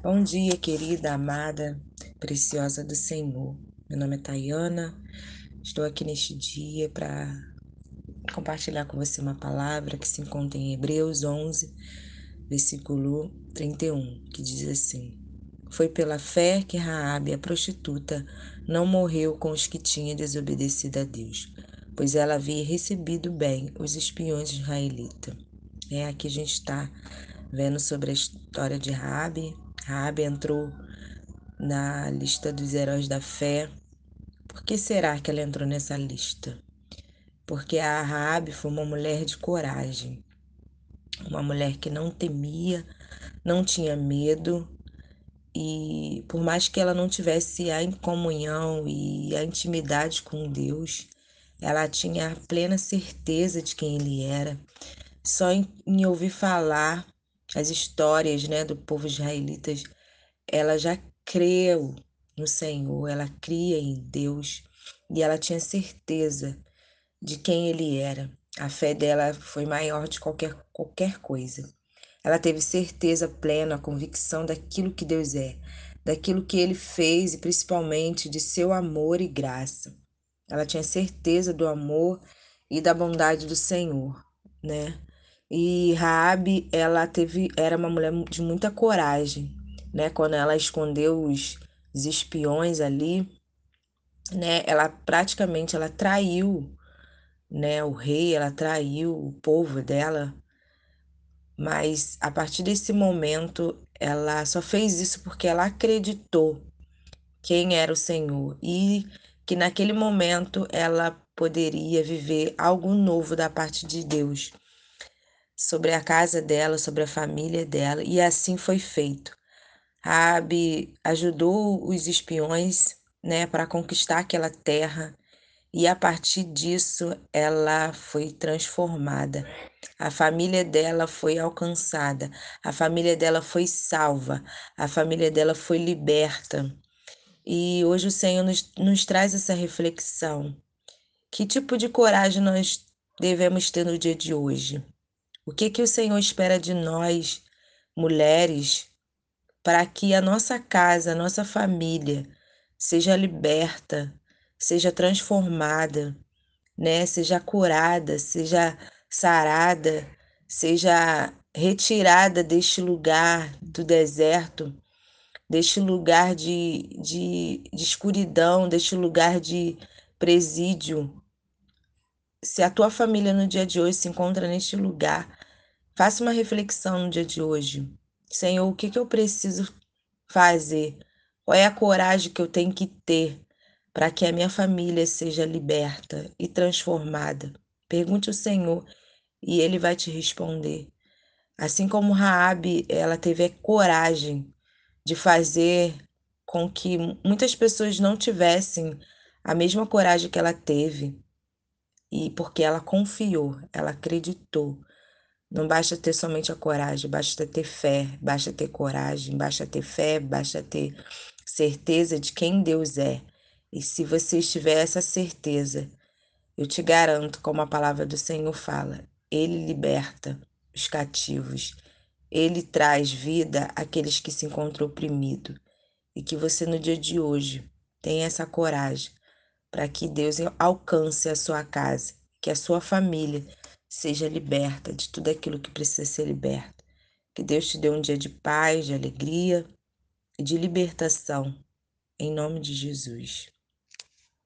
Bom dia, querida, amada, preciosa do Senhor. Meu nome é Tayana. Estou aqui neste dia para compartilhar com você uma palavra que se encontra em Hebreus 11, versículo 31, que diz assim: Foi pela fé que Raabe, a prostituta, não morreu com os que tinham desobedecido a Deus, pois ela havia recebido bem os espiões israelitas. É aqui a gente está vendo sobre a história de Raabe, Raabe entrou na lista dos heróis da fé. Por que será que ela entrou nessa lista? Porque a Raabe foi uma mulher de coragem, uma mulher que não temia, não tinha medo e por mais que ela não tivesse a comunhão e a intimidade com Deus, ela tinha a plena certeza de quem ele era. Só em, em ouvir falar as histórias né, do povo israelita, ela já creu no Senhor, ela cria em Deus e ela tinha certeza de quem ele era. A fé dela foi maior de qualquer, qualquer coisa. Ela teve certeza plena, a convicção daquilo que Deus é, daquilo que ele fez e principalmente de seu amor e graça. Ela tinha certeza do amor e da bondade do Senhor, né? E Raabe, ela teve, era uma mulher de muita coragem, né? Quando ela escondeu os, os espiões ali, né? Ela praticamente ela traiu, né? O rei, ela traiu o povo dela. Mas a partir desse momento, ela só fez isso porque ela acreditou quem era o Senhor e que naquele momento ela poderia viver algo novo da parte de Deus sobre a casa dela, sobre a família dela, e assim foi feito. Raabe ajudou os espiões, né, para conquistar aquela terra, e a partir disso ela foi transformada. A família dela foi alcançada, a família dela foi salva, a família dela foi liberta. E hoje o Senhor nos, nos traz essa reflexão. Que tipo de coragem nós devemos ter no dia de hoje? O que que o Senhor espera de nós, mulheres, para que a nossa casa, a nossa família seja liberta, seja transformada, né? Seja curada, seja sarada, seja retirada deste lugar do deserto, deste lugar de, de, de escuridão, deste lugar de presídio, se a tua família no dia de hoje se encontra neste lugar, faça uma reflexão no dia de hoje. Senhor, o que, que eu preciso fazer? Qual é a coragem que eu tenho que ter para que a minha família seja liberta e transformada? Pergunte ao Senhor e ele vai te responder. Assim como Raabe, ela teve a coragem de fazer com que muitas pessoas não tivessem a mesma coragem que ela teve e porque ela confiou, ela acreditou. Não basta ter somente a coragem, basta ter fé, basta ter coragem, basta ter fé, basta ter certeza de quem Deus é. E se você tiver essa certeza, eu te garanto, como a palavra do Senhor fala, Ele liberta os cativos, Ele traz vida àqueles que se encontram oprimidos. E que você no dia de hoje tenha essa coragem para que Deus alcance a sua casa, que a sua família seja liberta de tudo aquilo que precisa ser liberto. Que Deus te dê um dia de paz, de alegria e de libertação, em nome de Jesus.